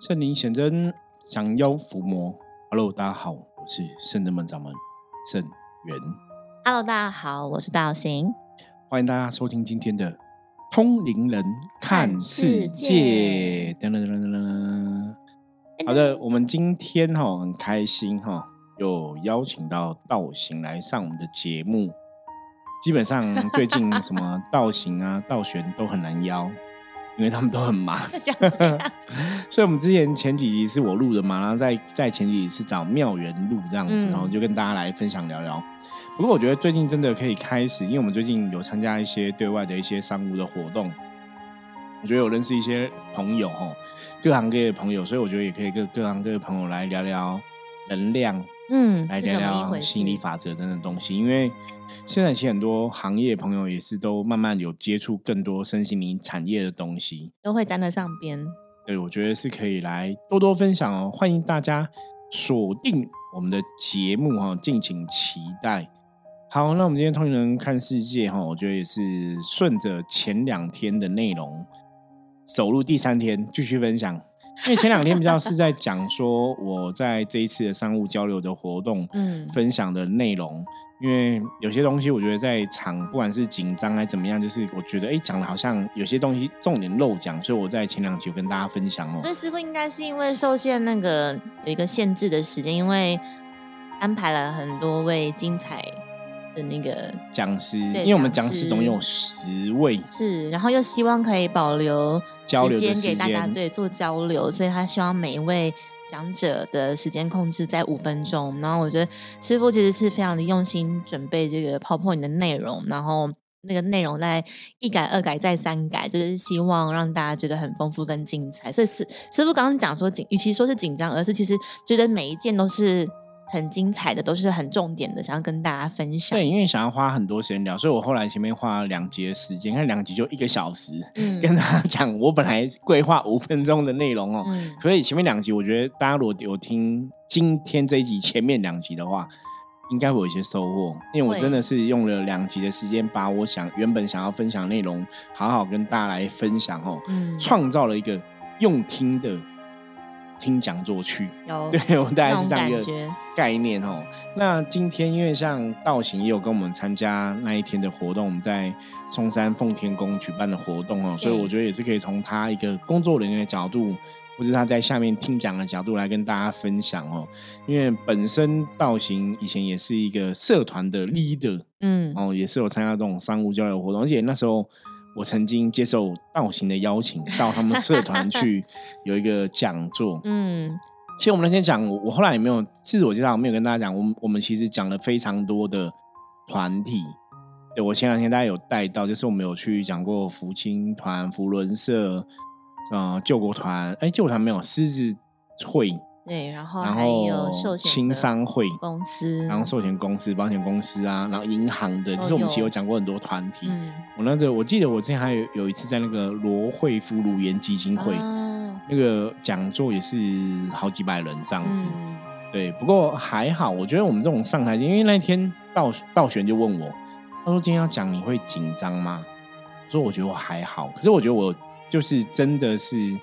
圣灵显真，降妖伏魔。Hello，大家好，我是圣真门掌门圣元。Hello，大家好，我是道行。欢迎大家收听今天的《通灵人看世界》。噔噔噔噔噔。好的，我们今天哈很开心哈，有邀请到道行来上我们的节目。基本上最近什么道行啊、道玄都很难邀。因为他们都很忙，所以，我们之前前几集是我录的嘛，然后在在前几集是找妙缘录这样子，然后就跟大家来分享聊聊。不过，我觉得最近真的可以开始，因为我们最近有参加一些对外的一些商务的活动，我觉得有认识一些朋友哦，各行各业的朋友，所以我觉得也可以跟各行各业的朋友来聊聊能量。嗯，来聊聊心理法则等等东西，因为现在其实很多行业朋友也是都慢慢有接触更多身心灵产业的东西，都会沾得上边。对，我觉得是可以来多多分享哦。欢迎大家锁定我们的节目哈，敬请期待。好，那我们今天通灵人看世界哈，我觉得也是顺着前两天的内容走入第三天继续分享。因为前两天比较是在讲说我在这一次的商务交流的活动，嗯，分享的内容，因为有些东西我觉得在场不管是紧张还是怎么样，就是我觉得哎讲的好像有些东西重点漏讲，所以我在前两集跟大家分享哦。那师傅应该是因为受限那个有一个限制的时间，因为安排了很多位精彩。的那个讲师，因为我们讲师总有十位，是，然后又希望可以保留时间给大家对做交流，所以他希望每一位讲者的时间控制在五分钟。然后我觉得师傅其实是非常的用心准备这个 PowerPoint 的内容，然后那个内容在一改二改再三改，就是希望让大家觉得很丰富跟精彩。所以师师傅刚刚讲说紧，与其说是紧张，而是其实觉得每一件都是。很精彩的，都是很重点的，想要跟大家分享。对，因为想要花很多时间聊，所以我后来前面花了两集的时间，看两集就一个小时，跟大家讲我本来规划五分钟的内容哦。所以前面两集，我觉得大家如果有听今天这一集前面两集的话，应该会有一些收获。因为我真的是用了两集的时间，把我想原本想要分享内容，好好跟大家来分享哦，创造了一个用听的。听讲座去，对我大概是这样一个概念哦。那今天因为像道行也有跟我们参加那一天的活动，我们在松山奉天宫举办的活动哦，所以我觉得也是可以从他一个工作人员的角度，或是他在下面听讲的角度来跟大家分享哦。因为本身道行以前也是一个社团的 leader，嗯，哦，也是有参加这种商务交流活动，而且那时候。我曾经接受道行的邀请，到他们社团去 有一个讲座。嗯，其实我们那天讲，我后来也没有自我介绍，没有跟大家讲。我们我们其实讲了非常多的团体。对我前两天大家有带到，就是我们有去讲过福清团、福伦社、呃救国团。哎，救国团没有狮子会。对，然后还有寿险轻商会公司，然后寿险公司、保险公司啊，然后银行的，就是我们其实有讲过很多团体。我那个我记得我之前还有有一次在那个罗惠夫乳颜基金会那个讲座，也是好几百人这样子。对，不过还好，我觉得我们这种上台，因为那天道道玄就问我，他说今天要讲你会紧张吗？我说我觉得我还好，可是我觉得我就是真的是。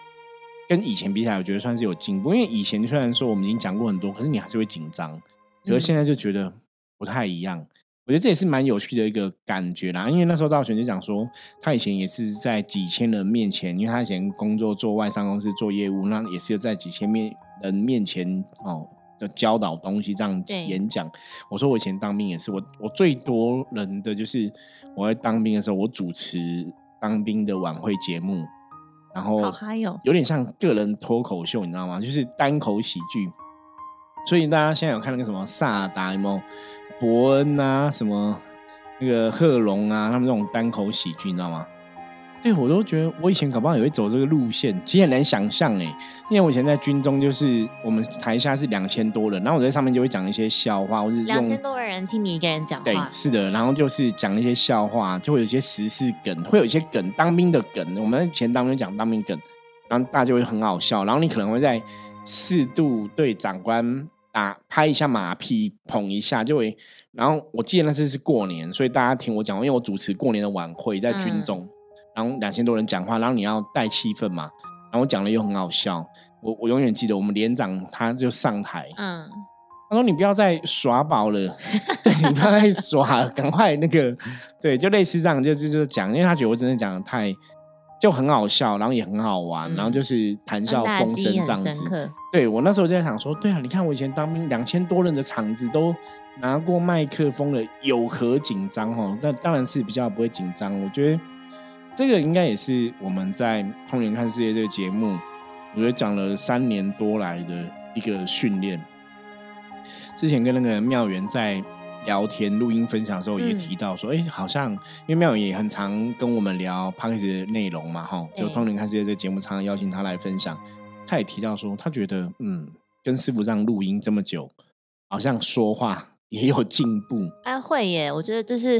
跟以前比起来，我觉得算是有进步。因为以前虽然说我们已经讲过很多，可是你还是会紧张。可是现在就觉得不太一样。我觉得这也是蛮有趣的一个感觉啦。因为那时候道玄就讲说，他以前也是在几千人面前，因为他以前工作做外商公司做业务，那也是在几千面人面前哦的教导东西这样演讲。我说我以前当兵也是，我我最多人的就是我在当兵的时候，我主持当兵的晚会节目。然后有点像个人脱口秀，你知道吗？就是单口喜剧。所以大家现在有看那个什么萨达姆伯恩啊，什么那个贺龙啊，他们这种单口喜剧，你知道吗？对，我都觉得我以前搞不好也会走这个路线，其实很难想象哎。因为我以前在军中，就是我们台下是两千多人，然后我在上面就会讲一些笑话，或是两千多个人听你一个人讲话。对，是的，然后就是讲一些笑话，就会有一些时事梗，会有一些梗，当兵的梗。我们以前当兵讲当兵梗，然后大家就会很好笑，然后你可能会在适度对长官打拍一下马屁，捧一下，就会。然后我记得那次是过年，所以大家听我讲，因为我主持过年的晚会在军中。然后两千多人讲话，然后你要带气氛嘛。然后我讲了又很好笑，我我永远记得我们连长他就上台，嗯，他说你不要再耍宝了，对你不要再耍，赶快那个，对，就类似这样，就就就讲，因为他觉得我真的讲的太就很好笑，然后也很好玩，然后就是谈笑风生这样子。对我那时候就在想说，对啊，你看我以前当兵两千多人的场子都拿过麦克风了，有何紧张哦？那当然是比较不会紧张。我觉得这个应该也是我们在《通年看世界》这个节目。我觉得讲了三年多来的一个训练，之前跟那个妙元在聊天录音分享的时候也提到说，哎，好像因为妙元也很常跟我们聊 p a c k a 的内容嘛，哈，就通灵看世界这个节目常常邀请他来分享，他也提到说，他觉得嗯，跟师傅这样录音这么久，好像说话也有进步。哎，会耶，我觉得就是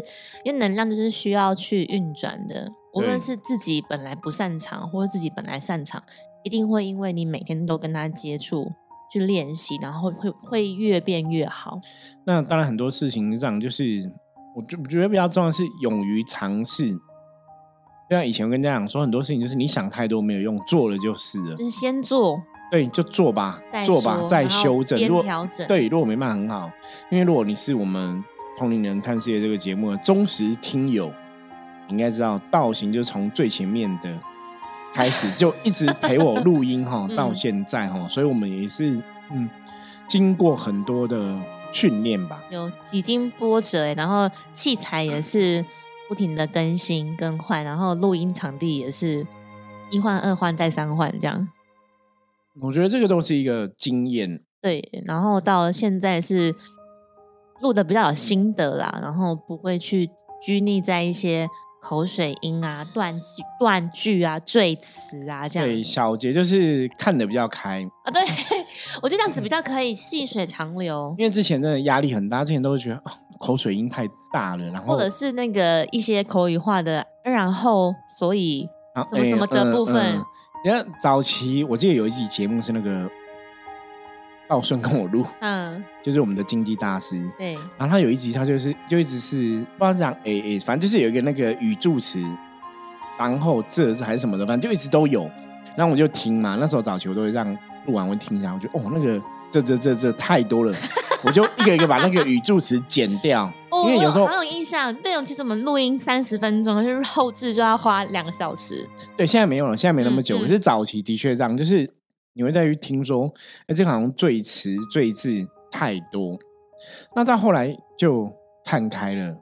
因为能量就是需要去运转的，无论是自己本来不擅长，或者自己本来擅长。一定会因为你每天都跟他接触去练习，然后会会越变越好。那当然很多事情上就是，我就觉得比较重要是勇于尝试。就像以前我跟家长说，很多事情就是你想太多没有用，做了就是了。就是先做，对，就做吧，做吧，再修正，如果调整。对，如果没办法很好，因为如果你是我们同龄人看世界这个节目的忠实听友，应该知道道行就从最前面的。开始就一直陪我录音哈，到现在哈，所以我们也是嗯，经过很多的训练吧，有几经波折然后器材也是不停的更新更换，然后录音场地也是一换二换再三换这样。我觉得这个都是一个经验，对，然后到现在是录的比较有心得啦，然后不会去拘泥在一些。口水音啊，断句、断句啊，赘词啊，这样。对，小杰就是看的比较开啊。对，我觉得这样子比较可以细水长流。因为之前真的压力很大，之前都会觉得口水音太大了，然后或者是那个一些口语化的，然后所以什么什么的部分。你看早期，我记得有一集节目是那个。道顺跟我录，嗯，就是我们的经济大师，对。然后他有一集，他就是就一直是不知道讲 A A，，反正就是有一个那个语助词，然后这还是什么的，反正就一直都有。然后我就听嘛，那时候早期我都会让录完会听一下，我觉得哦，那个这这这这太多了，我就一个一个把那个语助词剪掉。因为有时候很有印象，内容其实我们录音三十分钟，就是后置就要花两个小时。对，现在没有了，现在没那么久。可是早期的确这样，就是。你会在于听说，哎，这好像赘词赘字太多，那到后来就看开了，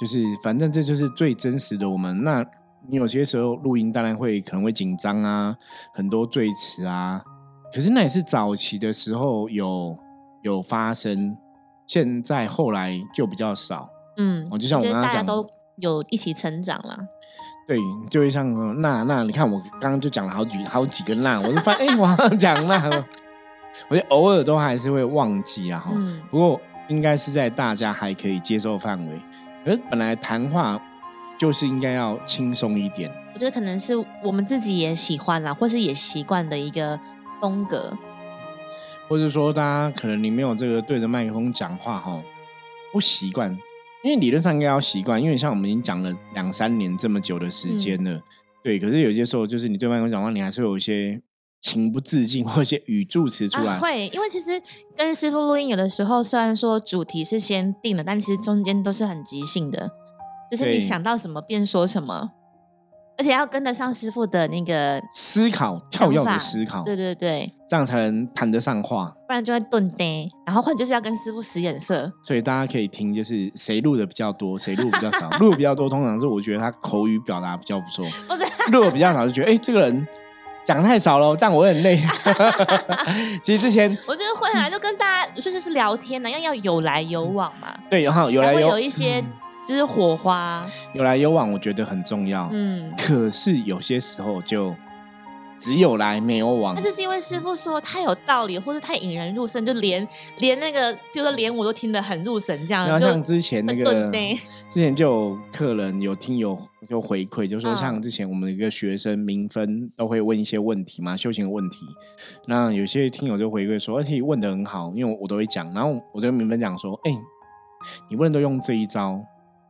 就是反正这就是最真实的我们。那你有些时候录音当然会可能会紧张啊，很多赘词啊，可是那也是早期的时候有有发生，现在后来就比较少。嗯，我就像我刚刚讲，都有一起成长了。对，就会像那那，你看我刚刚就讲了好几好几个那，我就发现哎，我讲那，我觉得偶尔都还是会忘记啊。嗯。不过应该是在大家还可以接受范围，而本来谈话就是应该要轻松一点。我觉得可能是我们自己也喜欢啦，或是也习惯的一个风格，或者说大家可能你没有这个对着麦克风讲话哈，不习惯。因为理论上应该要习惯，因为像我们已经讲了两三年这么久的时间了，对。可是有些时候，就是你对麦克风讲话，你还是会有一些情不自禁或一些语助词出来。会，因为其实跟师傅录音，有的时候虽然说主题是先定的，但其实中间都是很即兴的，就是你想到什么便说什么。而且要跟得上师傅的那个思考，跳跃的思考，对对对，这样才能谈得上话，不然就会顿呆。然后或者就是要跟师傅使眼色，所以大家可以听，就是谁录的比较多，谁录比较少。录的比较多，通常是我觉得他口语表达比较不错；录的比较少，就觉得哎，这个人讲太少了，但我很累。其实之前我觉得会啊就跟大家就是是聊天呢，要要有来有往嘛。对，然后有来有有一些。就是火花有来有往，我觉得很重要。嗯，可是有些时候就只有来没有往。那就是因为师傅说太有道理，或是太引人入胜，就连连那个，比如说连我都听得很入神，这样。然后像之前那个，之前就有客人有听友就回馈，就说像之前我们一个学生明分都会问一些问题嘛，修行的问题。那有些听友就回馈说，而且问的很好，因为我都会讲。然后我就跟明分讲说，哎，你不能都用这一招。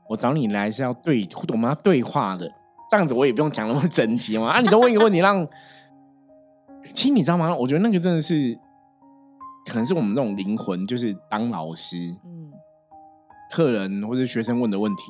我找你来是要对，我们要对话的，这样子我也不用讲那么整齐嘛。啊，你都问一个问题，让其实你知道吗？我觉得那个真的是，可能是我们那种灵魂，就是当老师，嗯，客人或者学生问的问题。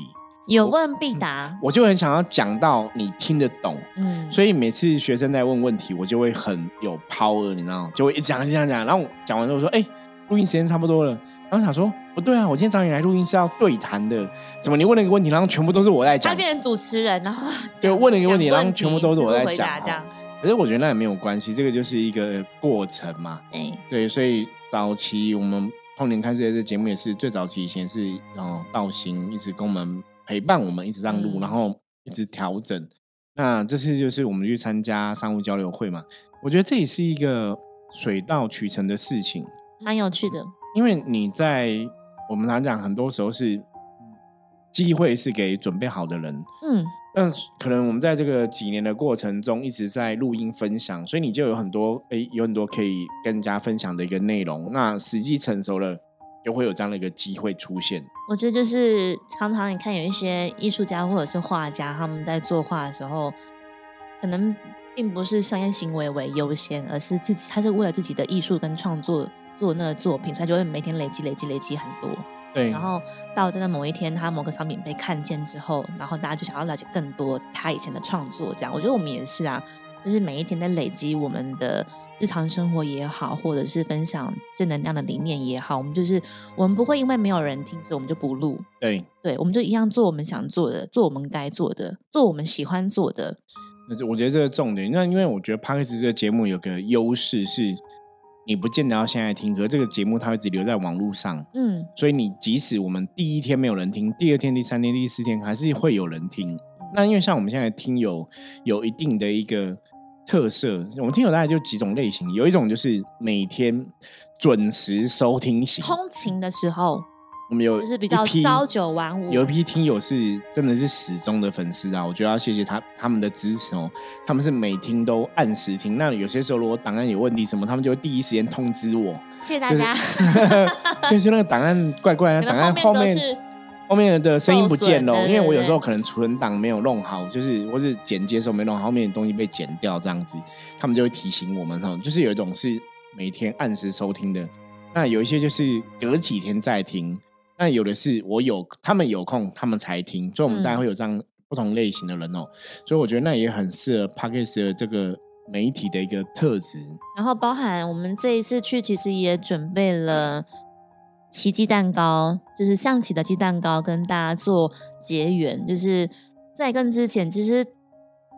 有问必答，我就很想要讲到你听得懂，嗯，所以每次学生在问问题，我就会很有 power，你知道吗，就会一讲一讲讲，然后讲完之后说，哎，录音时间差不多了，然后想说，不对啊，我今天找你来录音是要对谈的，怎么你问了一个问题，然后全部都是我在讲，他变成主持人，然后 就问了一个问题，然后全部都是我在讲，这样。可是我觉得那也没有关系，这个就是一个过程嘛，哎，对，所以早期我们碰年看这些节目也是最早期以前是哦道行一直跟我们。陪伴我们一直让路，然后一直调整。那这次就是我们去参加商务交流会嘛，我觉得这也是一个水到渠成的事情，蛮有趣的。因为你在我们常讲，很多时候是机会是给准备好的人。嗯，但可能我们在这个几年的过程中一直在录音分享，所以你就有很多诶，有很多可以跟人家分享的一个内容。那时机成熟了。就会有这样的一个机会出现。我觉得就是常常你看有一些艺术家或者是画家，他们在作画的时候，可能并不是商业行为为优先，而是自己他是为了自己的艺术跟创作做那个作品，所以就会每天累积、累积、累积很多。对。然后到真的某一天，他某个商品被看见之后，然后大家就想要了解更多他以前的创作。这样，我觉得我们也是啊，就是每一天在累积我们的。日常生活也好，或者是分享正能量的理念也好，我们就是我们不会因为没有人听，所以我们就不录。对，对，我们就一样做我们想做的，做我们该做的，做我们喜欢做的。那我觉得这个重点。那因为我觉得 p a r k e s 这个节目有个优势是，你不见得要现在听，可这个节目它会一直留在网络上。嗯，所以你即使我们第一天没有人听，第二天、第三天、第四天还是会有人听。那因为像我们现在听友有一定的一个。特色，我们听友大概就几种类型，有一种就是每天准时收听型，通勤的时候，我们有就是比较朝九晚五，有一批听友是真的是始终的粉丝啊，我觉得要谢谢他他们的支持哦，他们是每听都按时听，那有些时候如果档案有问题什么，他们就会第一时间通知我，谢谢大家，所以说那个档案怪怪的，档案后面。后面的声音不见了，因为我有时候可能存档没有弄好，就是或是剪接时候没弄好，后面的东西被剪掉这样子，他们就会提醒我们哈。就是有一种是每天按时收听的，那有一些就是隔几天再听，那有的是我有他们有空他们才听，所以我们大家会有这样不同类型的人哦。所以我觉得那也很适合 p a c k e s 的这个媒体的一个特质。然后包含我们这一次去，其实也准备了。奇迹蛋糕就是象棋的鸡蛋糕，跟大家做结缘。就是在跟之前，其实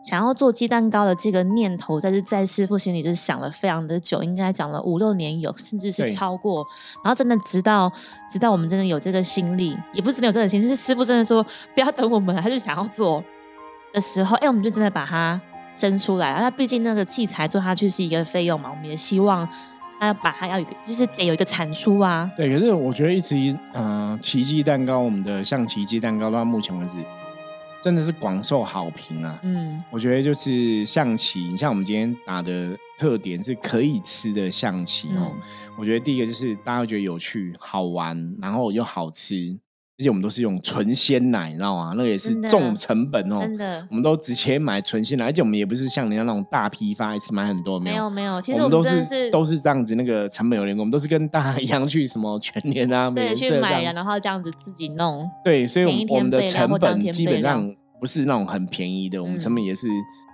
想要做鸡蛋糕的这个念头，在是在师傅心里就是想了非常的久，应该讲了五六年有，甚至是超过。然后真的直到直到我们真的有这个心力，也不是真的有这个心，是师傅真的说不要等我们，他就想要做的时候，哎，我们就真的把它生出来。那毕竟那个器材做下去是一个费用嘛，我们也希望。他要把它要有个，就是得有一个产出啊。对，可是我觉得一直嗯，奇迹蛋糕，我们的像奇迹蛋糕到目前为止真的是广受好评啊。嗯，我觉得就是象棋，像我们今天打的特点是可以吃的象棋哦。我觉得第一个就是大家会觉得有趣、好玩，然后又好吃。而且我们都是用纯鲜奶，你知道吗？那个也是重成本哦。真的，我们都直接买纯鲜奶，而且我们也不是像人家那种大批发，一次买很多。没有没有，其实我们都是都是这样子，那个成本有点高。我们都是跟大家 一样去什么全年啊、美去买然后这样子自己弄。对，所以我们的成本基本上不是那种很便宜的，我们成本也是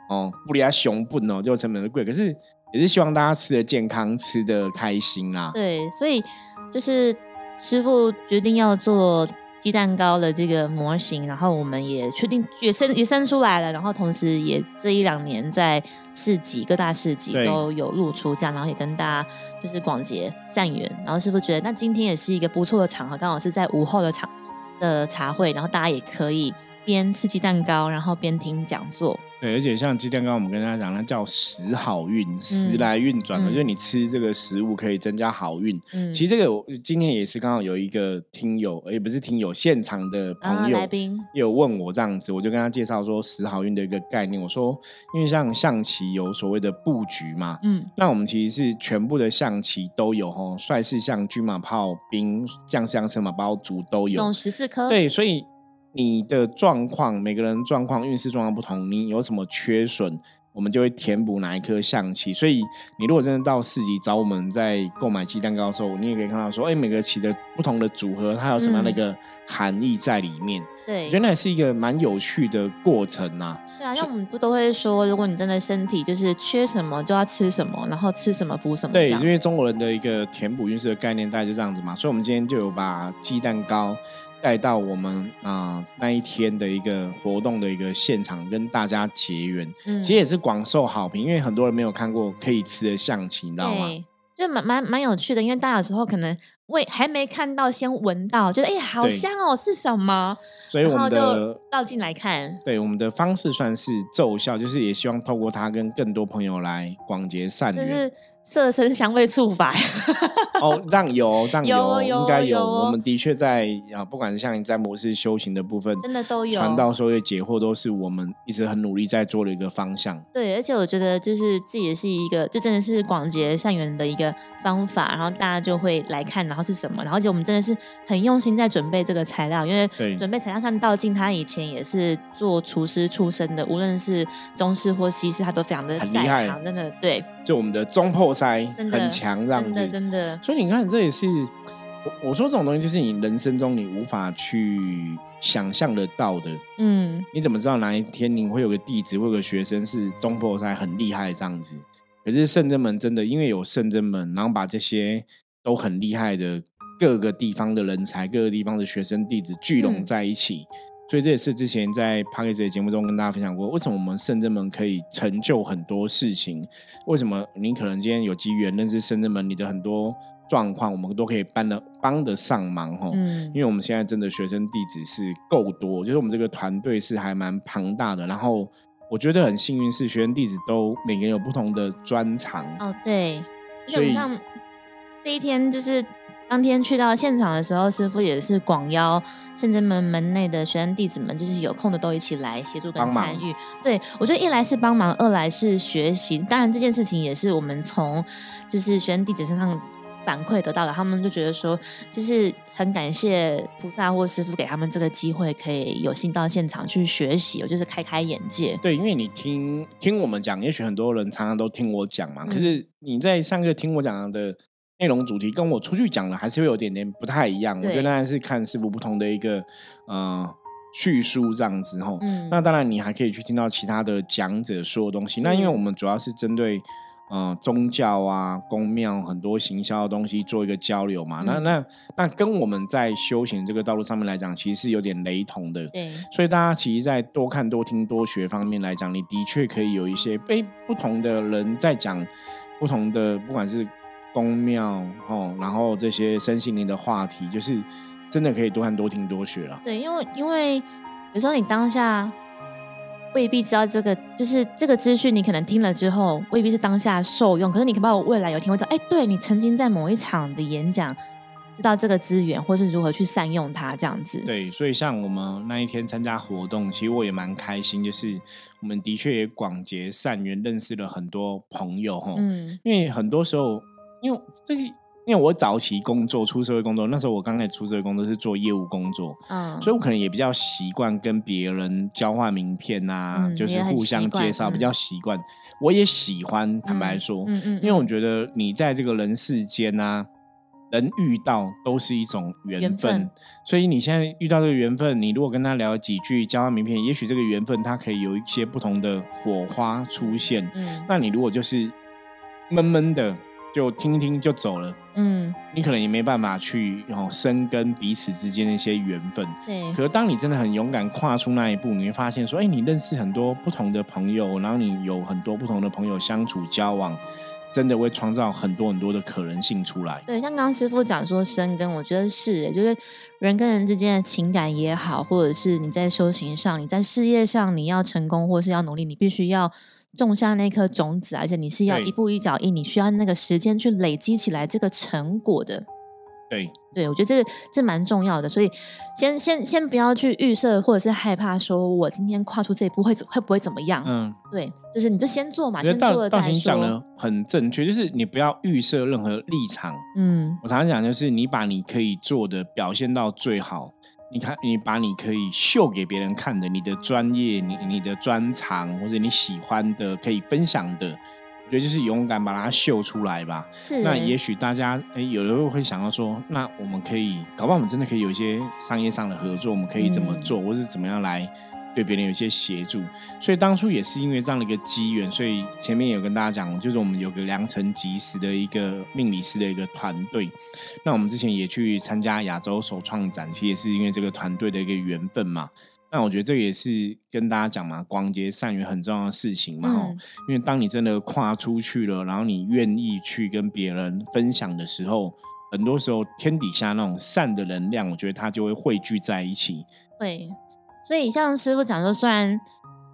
哦，不离它熊笨哦，就成本是贵，可是也是希望大家吃的健康，吃的开心啦。对，所以就是师傅决定要做。鸡蛋糕的这个模型，然后我们也确定也生也生出来了，然后同时也这一两年在市集各大市集都有露出这样，然后也跟大家就是广结善缘。然后是不是觉得那今天也是一个不错的场合，刚好是在午后的场的茶会，然后大家也可以边吃鸡蛋糕，然后边听讲座。对，而且像鸡蛋糕，我们跟大家讲，那叫食好运，时来运转嘛，就是你吃这个食物可以增加好运。嗯，其实这个今天也是刚好有一个听友，也不是听友，现场的朋友有问我这样子，我就跟他介绍说食好运的一个概念。我说，因为像象棋有所谓的布局嘛，嗯，那我们其实是全部的象棋都有吼，帅士象、军马炮兵、将士象、车马包卒都有，总十四颗。对，所以。你的状况，每个人状况、运势状况不同，你有什么缺损，我们就会填补哪一颗象棋。所以你如果真的到市集找我们在购买鸡蛋糕的时候，你也可以看到说，哎，每个棋的不同的组合，它有什么样的一个含义在里面。对，我觉得那也是一个蛮有趣的过程呐。对啊，因为我们不都会说，如果你真的身体就是缺什么，就要吃什么，然后吃什么补什么。对，因为中国人的一个填补运势的概念大概就这样子嘛。所以，我们今天就有把鸡蛋糕。带到我们啊那一天的一个活动的一个现场，跟大家结缘，嗯其实也是广受好评，因为很多人没有看过可以吃的象棋，你知道吗？就蛮蛮蛮有趣的，因为大家有时候可能未还没看到，先闻到，觉得哎好香哦，是什么？所以我们就倒进来看。对，我们的方式算是奏效，就是也希望透过它跟更多朋友来广结善缘。就是色身香味触法 哦，让 有让有应该有，我们的确在啊，不管是像你在模式修行的部分，真的都有传道授业解惑，都是我们一直很努力在做的一个方向。对，而且我觉得就是这也是一个，就真的是广结善缘的一个方法，然后大家就会来看，然后是什么，然后而且我们真的是很用心在准备这个材料，因为准备材料像道静，他以前也是做厨师出身的，无论是中式或西式，他都非常的厉害，真的对。就我们的中破塞很强，这样子，真的真的。所以你看，这也是我我说这种东西，就是你人生中你无法去想象得到的。嗯，你怎么知道哪一天你会有个弟子，会有个学生是中破赛很厉害这样子？可是圣真门真的，因为有圣真门，然后把这些都很厉害的各个地方的人才、各个地方的学生弟子聚拢在一起。所以这也是之前在 p a c k a g e 的节目中跟大家分享过，为什么我们圣真门可以成就很多事情？为什么你可能今天有机缘认识圣真门，你的很多状况我们都可以帮得帮得上忙哈？嗯，因为我们现在真的学生弟子是够多，就是我们这个团队是还蛮庞大的。然后我觉得很幸运是学生弟子都每个人有不同的专长。哦，对，所以这一天就是。当天去到现场的时候，师傅也是广邀圣真门门内的学生弟子们，就是有空的都一起来协助跟参与。对我觉得一来是帮忙，二来是学习。当然这件事情也是我们从就是学生弟子身上反馈得到的，他们就觉得说，就是很感谢菩萨或师傅给他们这个机会，可以有幸到现场去学习，就是开开眼界。对，因为你听听我们讲，也许很多人常常都听我讲嘛，可是你在上课听我讲的。内容主题跟我出去讲的还是会有点点不太一样，我觉得那是看师傅不同的一个呃叙述这样子吼。那当然你还可以去听到其他的讲者说的东西。那因为我们主要是针对呃宗教啊、宫庙很多行销的东西做一个交流嘛。那那那跟我们在修行这个道路上面来讲，其实是有点雷同的。对，所以大家其实，在多看、多听、多学方面来讲，你的确可以有一些被不同的人在讲不同的，不管是。宫庙哦，然后这些身心灵的话题，就是真的可以多看多听多学了。对，因为因为有时候你当下未必知道这个，就是这个资讯，你可能听了之后未必是当下受用，可是你可把我未来有天会知道，哎，对你曾经在某一场的演讲，知道这个资源，或是如何去善用它，这样子。对，所以像我们那一天参加活动，其实我也蛮开心，就是我们的确也广结善缘，认识了很多朋友哈。嗯，因为很多时候。因为这个，因为我早期工作出社会工作，那时候我刚开始出社会工作是做业务工作，嗯，所以我可能也比较习惯跟别人交换名片啊，就是互相介绍，比较习惯。我也喜欢，坦白说，嗯嗯，因为我觉得你在这个人世间啊，能遇到都是一种缘分，所以你现在遇到这个缘分，你如果跟他聊几句，交换名片，也许这个缘分它可以有一些不同的火花出现。嗯，那你如果就是闷闷的。就听一听就走了，嗯，你可能也没办法去然后深耕彼此之间的一些缘分。对，可是当你真的很勇敢跨出那一步，你会发现说，哎，你认识很多不同的朋友，然后你有很多不同的朋友相处交往，真的会创造很多很多的可能性出来。对，像刚刚师傅讲说深根，我觉得是，就是人跟人之间的情感也好，或者是你在修行上、你在事业上，你要成功或是要努力，你必须要。种下那颗种子，而且你是要一步一脚印，你需要那个时间去累积起来这个成果的。对，对我觉得这个这蛮重要的，所以先先先不要去预设或者是害怕，说我今天跨出这一步会会不会怎么样？嗯，对，就是你就先做嘛，先做了再说。讲的很正确，就是你不要预设任何立场。嗯，我常常讲就是你把你可以做的表现到最好。你看，你把你可以秀给别人看的，你的专业，你你的专长，或者你喜欢的，可以分享的，我觉得就是勇敢把它秀出来吧。是。那也许大家，哎，有的时候会想到说，那我们可以，搞不好我们真的可以有一些商业上的合作，我们可以怎么做，或是怎么样来。对别人有一些协助，所以当初也是因为这样的一个机缘，所以前面有跟大家讲，就是我们有个良辰吉时的一个命理师的一个团队。那我们之前也去参加亚洲首创展，其实也是因为这个团队的一个缘分嘛。那我觉得这也是跟大家讲嘛，广结善缘很重要的事情嘛。哦，因为当你真的跨出去了，然后你愿意去跟别人分享的时候，很多时候天底下那种善的能量，我觉得它就会汇聚在一起。对。所以，像师傅讲说，虽然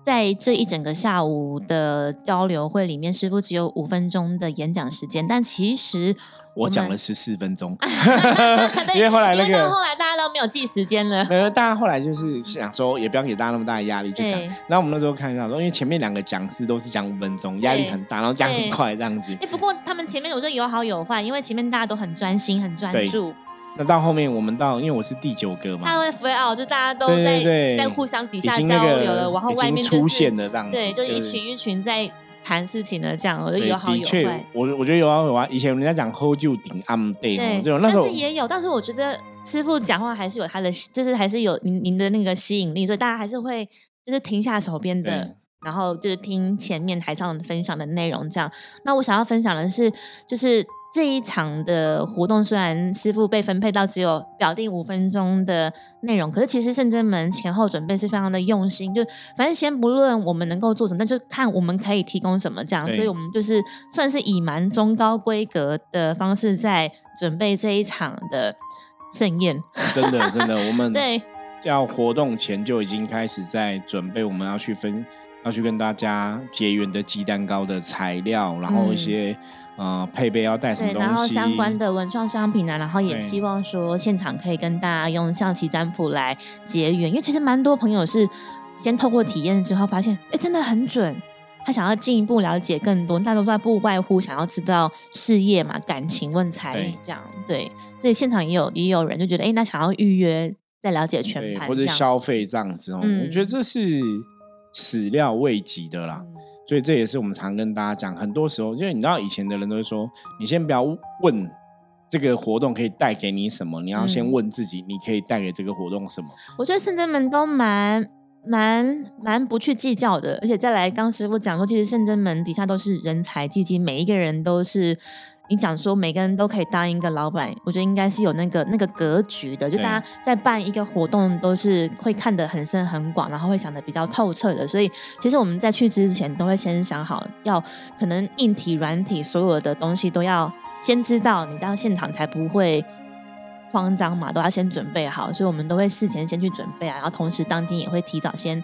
在这一整个下午的交流会里面，师傅只有五分钟的演讲时间，但其实我讲了十四分钟，因为后来那个后来大家都没有记时间了。呃，大家后来就是想说，也不要给大家那么大的压力，就讲。然后我们那时候看到说，因为前面两个讲师都是讲五分钟，压力很大，然后讲很快这样子。哎，不过他们前面我觉得有好有坏，因为前面大家都很专心、很专注。那到后面，我们到，因为我是第九个嘛，他会 l out，就大家都在在互相底下交流了，然后外面出现的这样子，对，就一群一群在谈事情的这样，我觉得有好有坏。我我觉得有好有坏。以前人家讲 hold 就顶 am day，对，但是也有，但是我觉得师傅讲话还是有他的，就是还是有您您的那个吸引力，所以大家还是会就是停下手边的，然后就是听前面台上分享的内容这样。那我想要分享的是，就是。这一场的活动虽然师傅被分配到只有表定五分钟的内容，可是其实圣真门前后准备是非常的用心。就反正先不论我们能够做什么，那就看我们可以提供什么这样。所以我们就是算是以蛮中高规格的方式在准备这一场的盛宴。真的，真的，我们 对要活动前就已经开始在准备，我们要去分，要去跟大家结缘的鸡蛋糕的材料，然后一些。呃，配备要带什么东西？然后相关的文创商品啊，然后也希望说现场可以跟大家用象棋占卜来结缘，因为其实蛮多朋友是先透过体验之后发现，哎，真的很准。他想要进一步了解更多，大多在不外乎想要知道事业嘛、感情、问财这样。对，所以现场也有也有人就觉得，哎，那想要预约再了解全盘或者消费这样子哦，我觉得这是始料未及的啦。所以这也是我们常跟大家讲，很多时候，因为你知道以前的人都会说，你先不要问这个活动可以带给你什么，你要先问自己，你可以带给这个活动什么。我觉得圣真门都蛮蛮蛮不去计较的，而且再来，刚师傅讲说，其实圣真门底下都是人才济济，每一个人都是。你讲说每个人都可以当一个老板，我觉得应该是有那个那个格局的，就大家在办一个活动都是会看得很深很广，然后会想的比较透彻的。所以其实我们在去之前都会先想好，要可能硬体、软体所有的东西都要先知道，你到现场才不会慌张嘛，都要先准备好。所以我们都会事前先去准备啊，然后同时当天也会提早先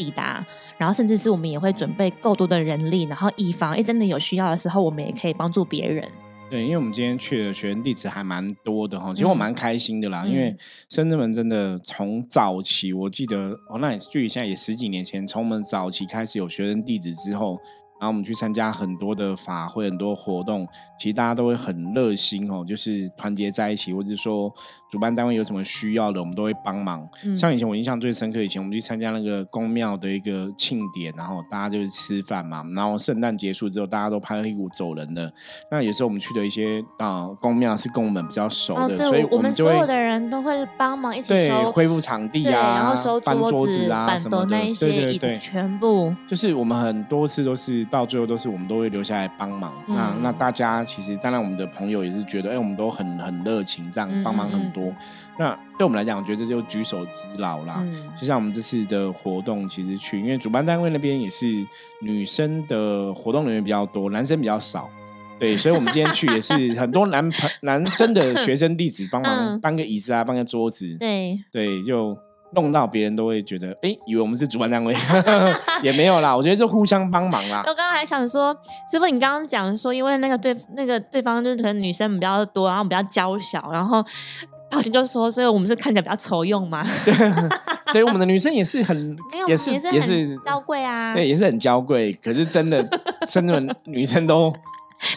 抵达，然后甚至是我们也会准备够多的人力，然后以防一真的有需要的时候，我们也可以帮助别人。对，因为我们今天去的学员弟子还蛮多的哈，其实我蛮开心的啦。因为深圳门真的从早期，我记得哦，那也距离现在也十几年前，从我们早期开始有学生弟子之后。然后我们去参加很多的法会、很多活动，其实大家都会很热心哦，就是团结在一起，或者说主办单位有什么需要的，我们都会帮忙。像以前我印象最深刻，以前我们去参加那个宫庙的一个庆典，然后大家就是吃饭嘛，然后圣诞结束之后，大家都拍屁股走人的。那也是我们去的一些啊宫庙是跟我们比较熟的，所以我们所有的人都会帮忙一起收恢复场地啊，然后收桌子啊什么的，那一些椅子全部。就是我们很多次都是。到最后都是我们都会留下来帮忙。那那大家其实当然我们的朋友也是觉得，哎，我们都很很热情，这样帮忙很多。那对我们来讲，我觉得这就举手之劳啦。就像我们这次的活动，其实去，因为主办单位那边也是女生的活动人员比较多，男生比较少。对，所以我们今天去也是 很多男朋男生的学生弟子帮忙搬个椅子啊，搬个桌子。对对，就。弄到别人都会觉得，哎，以为我们是主办单位，也没有啦。我觉得就互相帮忙啦。我刚刚还想说，师傅，你刚刚讲说，因为那个对那个对方就是可能女生比较多，然后比较娇小，然后好像就说，所以我们是看起来比较丑用嘛。对，所以我们的女生也是很，也是也是娇贵啊。对，也是很娇贵。可是真的，真的女生都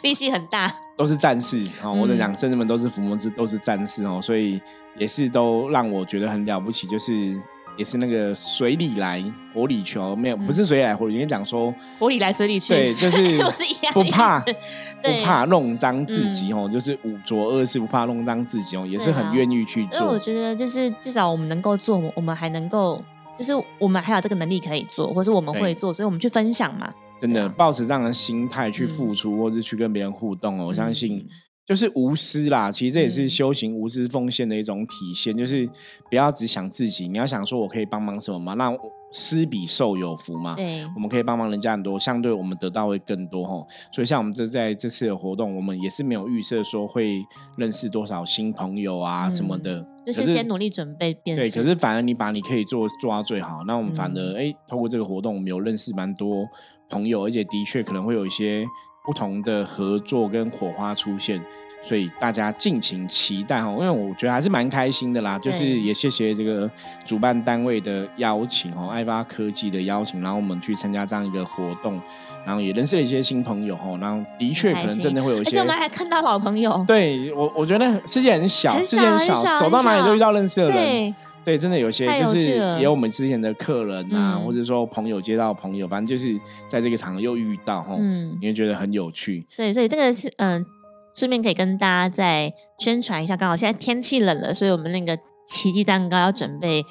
力气很大，都是战士哦。我的讲，圣人们都是伏魔之，都是战士哦，所以也是都让我觉得很了不起，就是。也是那个水里来火里去哦，没有不是水里来火里，应该讲说火里来水里去，对，就是 不怕不怕弄脏自己哦，就是五浊恶事不怕弄脏自己哦，也是很愿意去做。所以我觉得就是至少我们能够做，我们还能够就是我们还有这个能力可以做，或是我们会做，所以我们去分享嘛。真的，抱持这样的心态去付出，或是去跟别人互动哦，我相信。就是无私啦，其实这也是修行无私奉献的一种体现。就是不要只想自己，你要想说我可以帮忙什么嘛？那施比受有福嘛。对，我们可以帮忙人家很多，相对我们得到会更多哈。所以像我们这在这次的活动，我们也是没有预设说会认识多少新朋友啊什么的，就是先努力准备。对，可是反而你把你可以做做到最好，那我们反而哎，透过这个活动，我们有认识蛮多朋友，而且的确可能会有一些。不同的合作跟火花出现，所以大家敬请期待哈。因为我觉得还是蛮开心的啦，就是也谢谢这个主办单位的邀请哦，爱发科技的邀请，然后我们去参加这样一个活动，然后也认识了一些新朋友哦。然后的确可能真的会有一些，而且我们还看到老朋友。对我，我觉得世界很小，世界很小，走到哪里都遇到认识的人。对，真的有些就是也有我们之前的客人啊，或者说朋友接到朋友，反正就是在这个场合又遇到哈，你会觉得很有趣。对，所以这个是嗯，顺便可以跟大家再宣传一下，刚好现在天气冷了，所以我们那个奇迹蛋糕要准备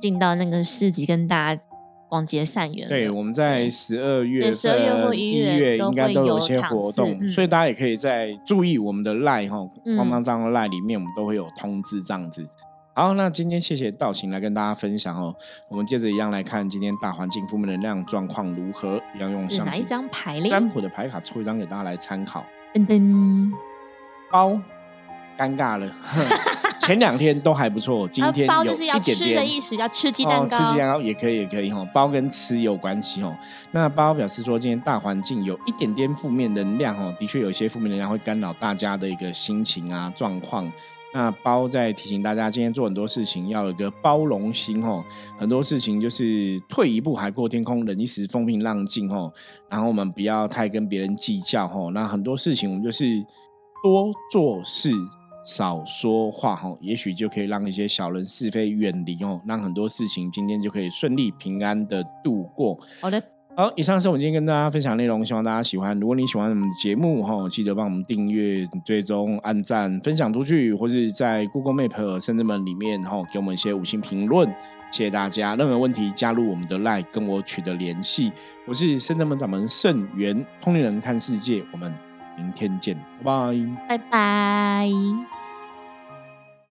进到那个市集跟大家广结善缘。对，我们在十二月、十二月或一月应该都有一些活动，所以大家也可以在注意我们的赖哈，光光账的赖里面，我们都会有通知这样子。好，那今天谢谢道晴来跟大家分享哦。我们接着一样来看今天大环境负面能量状况如何，一样用上哪一张牌占卜的牌卡抽一张给大家来参考。噔噔，包，尴尬了。前两天都还不错，今天有一点点的意思，要吃鸡蛋糕，吃鸡蛋糕也可以，也可以哈。包跟吃有关系哦。那包表示说，今天大环境有一点点负面能量哦，的确有一些负面能量会干扰大家的一个心情啊状况。那包在提醒大家，今天做很多事情要有一个包容心哦。很多事情就是退一步海阔天空，忍一时风平浪静哦。然后我们不要太跟别人计较哦。那很多事情我们就是多做事，少说话哦，也许就可以让一些小人是非远离哦，让很多事情今天就可以顺利平安的度过。好的。好，以上是我们今天跟大家分享内容，希望大家喜欢。如果你喜欢我们的节目哈，记得帮我们订阅、追踪、按赞、分享出去，或是在 Google Map 甚至们里面哈，给我们一些五星评论。谢谢大家，任何问题加入我们的 Line 跟我取得联系。我是深圳门掌门盛元，通灵人看世界，我们明天见，拜，拜拜。